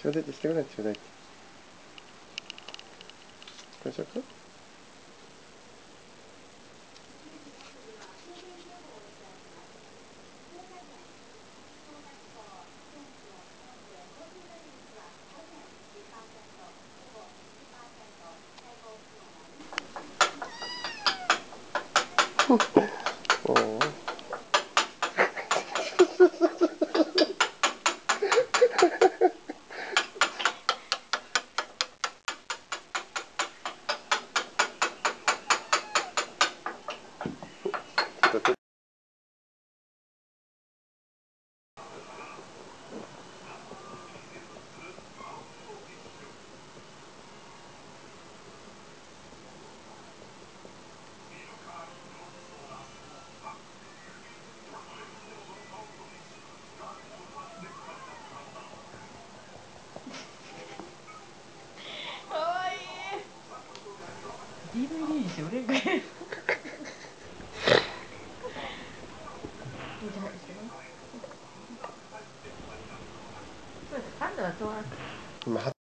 ちょうだいってしてくれちょうだいって。これしようかおお DVD にして売れんかいじゃあそうです。今度はそう今